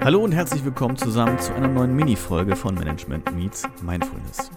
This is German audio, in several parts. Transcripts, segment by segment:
Hallo und herzlich willkommen zusammen zu einer neuen Mini-Folge von Management Meets Mindfulness.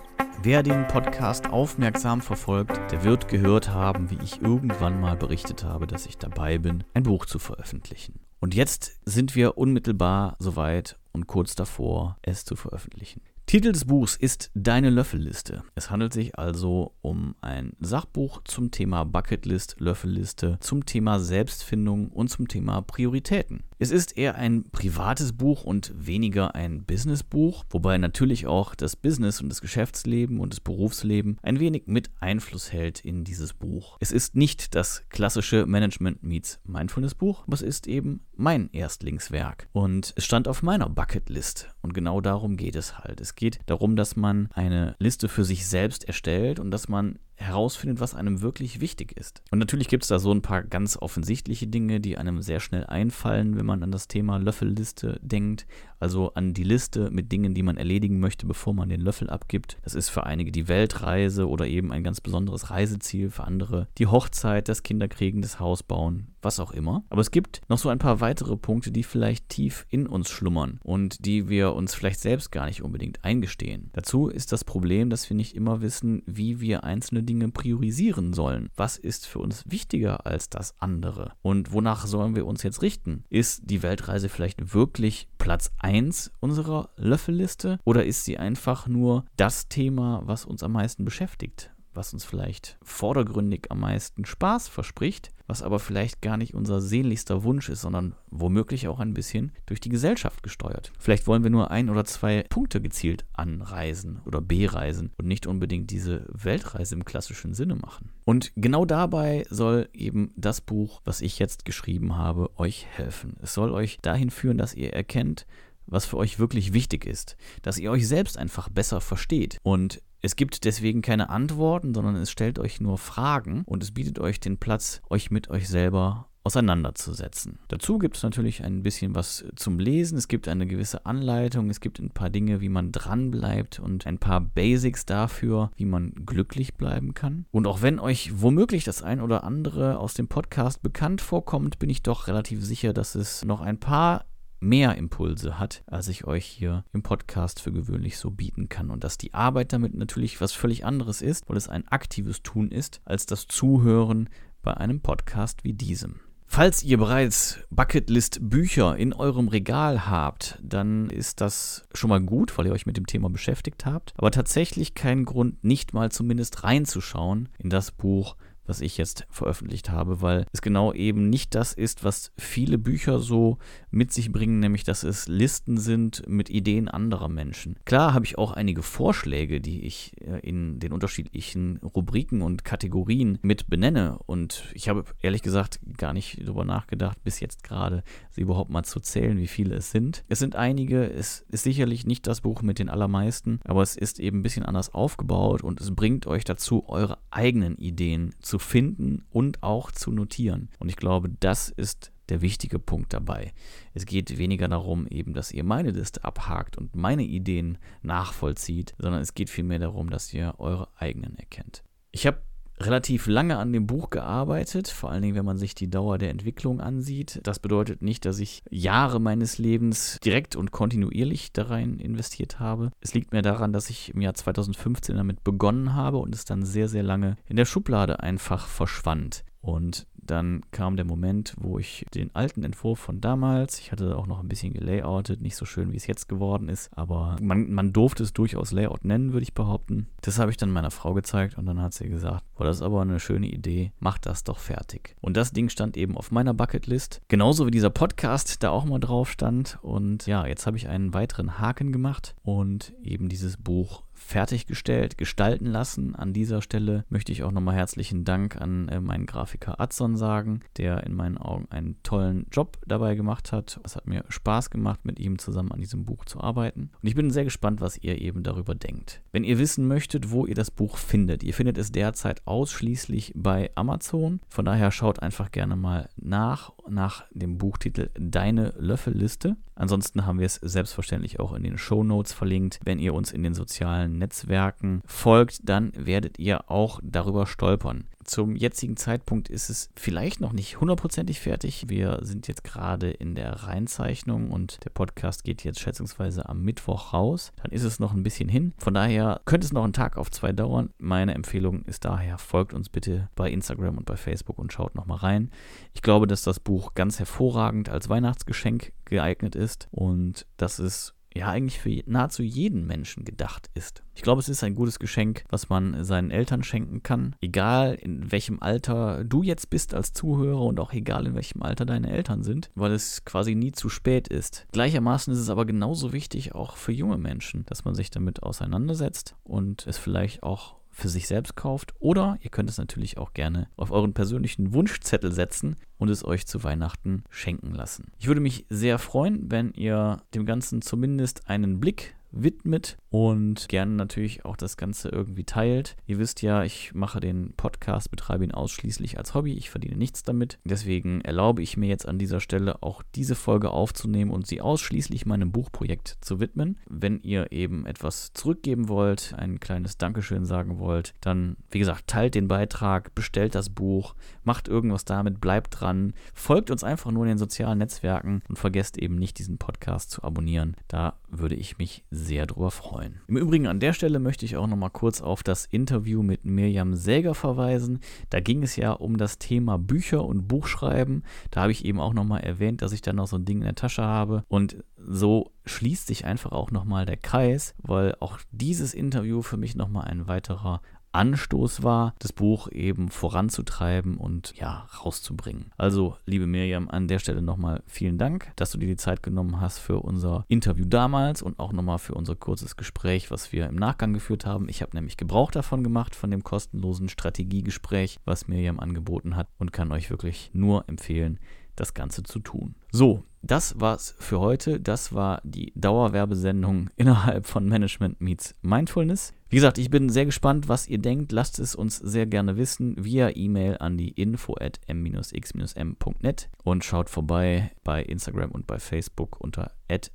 Wer den Podcast aufmerksam verfolgt, der wird gehört haben, wie ich irgendwann mal berichtet habe, dass ich dabei bin, ein Buch zu veröffentlichen. Und jetzt sind wir unmittelbar soweit und kurz davor, es zu veröffentlichen. Titel des Buchs ist Deine Löffelliste. Es handelt sich also um ein Sachbuch zum Thema Bucketlist, Löffelliste, zum Thema Selbstfindung und zum Thema Prioritäten. Es ist eher ein privates Buch und weniger ein Businessbuch, wobei natürlich auch das Business und das Geschäftsleben und das Berufsleben ein wenig mit Einfluss hält in dieses Buch. Es ist nicht das klassische Management Meets Mindfulness Buch, aber es ist eben mein Erstlingswerk und es stand auf meiner Bucketlist und genau darum geht es halt. Es geht darum, dass man eine Liste für sich selbst erstellt und dass man herausfindet, was einem wirklich wichtig ist. Und natürlich gibt es da so ein paar ganz offensichtliche Dinge, die einem sehr schnell einfallen, wenn man an das Thema Löffelliste denkt, also an die Liste mit Dingen, die man erledigen möchte, bevor man den Löffel abgibt. Das ist für einige die Weltreise oder eben ein ganz besonderes Reiseziel, für andere die Hochzeit, das Kinderkriegen, das Haus bauen, was auch immer. Aber es gibt noch so ein paar weitere Punkte, die vielleicht tief in uns schlummern und die wir uns vielleicht selbst gar nicht unbedingt eingestehen. Dazu ist das Problem, dass wir nicht immer wissen, wie wir einzelne Dinge priorisieren sollen. Was ist für uns wichtiger als das andere? Und wonach sollen wir uns jetzt richten? Ist die Weltreise vielleicht wirklich Platz 1 unserer Löffelliste oder ist sie einfach nur das Thema, was uns am meisten beschäftigt? Was uns vielleicht vordergründig am meisten Spaß verspricht, was aber vielleicht gar nicht unser sehnlichster Wunsch ist, sondern womöglich auch ein bisschen durch die Gesellschaft gesteuert. Vielleicht wollen wir nur ein oder zwei Punkte gezielt anreisen oder bereisen und nicht unbedingt diese Weltreise im klassischen Sinne machen. Und genau dabei soll eben das Buch, was ich jetzt geschrieben habe, euch helfen. Es soll euch dahin führen, dass ihr erkennt, was für euch wirklich wichtig ist, dass ihr euch selbst einfach besser versteht und es gibt deswegen keine Antworten, sondern es stellt euch nur Fragen und es bietet euch den Platz, euch mit euch selber auseinanderzusetzen. Dazu gibt es natürlich ein bisschen was zum Lesen, es gibt eine gewisse Anleitung, es gibt ein paar Dinge, wie man dranbleibt und ein paar Basics dafür, wie man glücklich bleiben kann. Und auch wenn euch womöglich das ein oder andere aus dem Podcast bekannt vorkommt, bin ich doch relativ sicher, dass es noch ein paar mehr Impulse hat, als ich euch hier im Podcast für gewöhnlich so bieten kann. Und dass die Arbeit damit natürlich was völlig anderes ist, weil es ein aktives Tun ist, als das Zuhören bei einem Podcast wie diesem. Falls ihr bereits Bucketlist-Bücher in eurem Regal habt, dann ist das schon mal gut, weil ihr euch mit dem Thema beschäftigt habt. Aber tatsächlich kein Grund, nicht mal zumindest reinzuschauen in das Buch, was ich jetzt veröffentlicht habe, weil es genau eben nicht das ist, was viele Bücher so mit sich bringen, nämlich dass es Listen sind mit Ideen anderer Menschen. Klar habe ich auch einige Vorschläge, die ich äh, in den unterschiedlichen Rubriken und Kategorien mit benenne und ich habe ehrlich gesagt gar nicht darüber nachgedacht, bis jetzt gerade sie überhaupt mal zu zählen, wie viele es sind. Es sind einige, es ist sicherlich nicht das Buch mit den allermeisten, aber es ist eben ein bisschen anders aufgebaut und es bringt euch dazu, eure eigenen Ideen zu finden und auch zu notieren. Und ich glaube, das ist der wichtige Punkt dabei. Es geht weniger darum, eben, dass ihr meine Liste abhakt und meine Ideen nachvollzieht, sondern es geht vielmehr darum, dass ihr eure eigenen erkennt. Ich habe relativ lange an dem Buch gearbeitet, vor allen Dingen, wenn man sich die Dauer der Entwicklung ansieht. Das bedeutet nicht, dass ich Jahre meines Lebens direkt und kontinuierlich da rein investiert habe. Es liegt mir daran, dass ich im Jahr 2015 damit begonnen habe und es dann sehr, sehr lange in der Schublade einfach verschwand. Und dann kam der Moment, wo ich den alten Entwurf von damals, ich hatte auch noch ein bisschen gelayoutet, nicht so schön wie es jetzt geworden ist, aber man, man durfte es durchaus Layout nennen, würde ich behaupten. Das habe ich dann meiner Frau gezeigt und dann hat sie gesagt, boah, das ist aber eine schöne Idee, mach das doch fertig. Und das Ding stand eben auf meiner Bucketlist, genauso wie dieser Podcast da auch mal drauf stand. Und ja, jetzt habe ich einen weiteren Haken gemacht und eben dieses Buch fertiggestellt, gestalten lassen. An dieser Stelle möchte ich auch nochmal herzlichen Dank an äh, meinen Grafiker Adson sagen, der in meinen Augen einen tollen Job dabei gemacht hat. Es hat mir Spaß gemacht, mit ihm zusammen an diesem Buch zu arbeiten. Und ich bin sehr gespannt, was ihr eben darüber denkt. Wenn ihr wissen möchtet, wo ihr das Buch findet, ihr findet es derzeit ausschließlich bei Amazon. Von daher schaut einfach gerne mal nach, nach dem Buchtitel Deine Löffelliste. Ansonsten haben wir es selbstverständlich auch in den Show Notes verlinkt. Wenn ihr uns in den sozialen Netzwerken folgt, dann werdet ihr auch darüber stolpern. Zum jetzigen Zeitpunkt ist es vielleicht noch nicht hundertprozentig fertig. Wir sind jetzt gerade in der Reinzeichnung und der Podcast geht jetzt schätzungsweise am Mittwoch raus. Dann ist es noch ein bisschen hin. Von daher könnte es noch einen Tag auf zwei dauern. Meine Empfehlung ist daher, folgt uns bitte bei Instagram und bei Facebook und schaut nochmal rein. Ich glaube, dass das Buch ganz hervorragend als Weihnachtsgeschenk geeignet ist und dass es ja eigentlich für nahezu jeden Menschen gedacht ist. Ich glaube, es ist ein gutes Geschenk, was man seinen Eltern schenken kann. Egal in welchem Alter du jetzt bist als Zuhörer und auch egal in welchem Alter deine Eltern sind, weil es quasi nie zu spät ist. Gleichermaßen ist es aber genauso wichtig auch für junge Menschen, dass man sich damit auseinandersetzt und es vielleicht auch für sich selbst kauft. Oder ihr könnt es natürlich auch gerne auf euren persönlichen Wunschzettel setzen und es euch zu Weihnachten schenken lassen. Ich würde mich sehr freuen, wenn ihr dem Ganzen zumindest einen Blick widmet und gerne natürlich auch das Ganze irgendwie teilt. Ihr wisst ja, ich mache den Podcast, betreibe ihn ausschließlich als Hobby. Ich verdiene nichts damit. Deswegen erlaube ich mir jetzt an dieser Stelle auch diese Folge aufzunehmen und sie ausschließlich meinem Buchprojekt zu widmen. Wenn ihr eben etwas zurückgeben wollt, ein kleines Dankeschön sagen wollt, dann, wie gesagt, teilt den Beitrag, bestellt das Buch, macht irgendwas damit, bleibt dran, folgt uns einfach nur in den sozialen Netzwerken und vergesst eben nicht, diesen Podcast zu abonnieren. Da würde ich mich sehr drüber freuen. Im Übrigen an der Stelle möchte ich auch noch mal kurz auf das Interview mit Mirjam Säger verweisen. Da ging es ja um das Thema Bücher und Buchschreiben. Da habe ich eben auch noch mal erwähnt, dass ich da noch so ein Ding in der Tasche habe und so schließt sich einfach auch noch mal der Kreis, weil auch dieses Interview für mich noch mal ein weiterer Anstoß war, das Buch eben voranzutreiben und ja, rauszubringen. Also, liebe Miriam, an der Stelle nochmal vielen Dank, dass du dir die Zeit genommen hast für unser Interview damals und auch nochmal für unser kurzes Gespräch, was wir im Nachgang geführt haben. Ich habe nämlich Gebrauch davon gemacht, von dem kostenlosen Strategiegespräch, was Miriam angeboten hat und kann euch wirklich nur empfehlen, das Ganze zu tun. So, das war's für heute. Das war die Dauerwerbesendung innerhalb von Management Meets Mindfulness. Wie gesagt, ich bin sehr gespannt, was ihr denkt. Lasst es uns sehr gerne wissen via E-Mail an die info at m-x-m.net und schaut vorbei bei Instagram und bei Facebook unter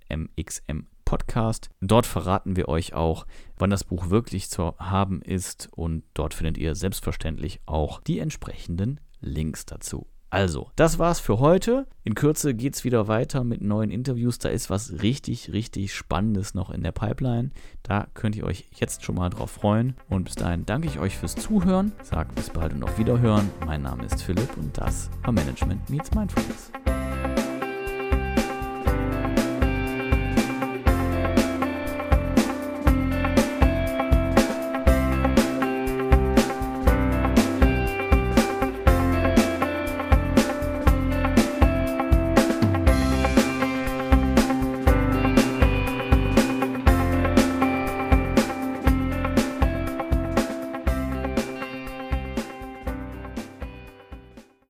mxmpodcast. Dort verraten wir euch auch, wann das Buch wirklich zu haben ist und dort findet ihr selbstverständlich auch die entsprechenden Links dazu. Also, das war's für heute. In Kürze geht's wieder weiter mit neuen Interviews. Da ist was richtig, richtig Spannendes noch in der Pipeline. Da könnt ihr euch jetzt schon mal drauf freuen. Und bis dahin danke ich euch fürs Zuhören. Sagt bis bald und auf Wiederhören. Mein Name ist Philipp und das war Management Meets Mindfulness.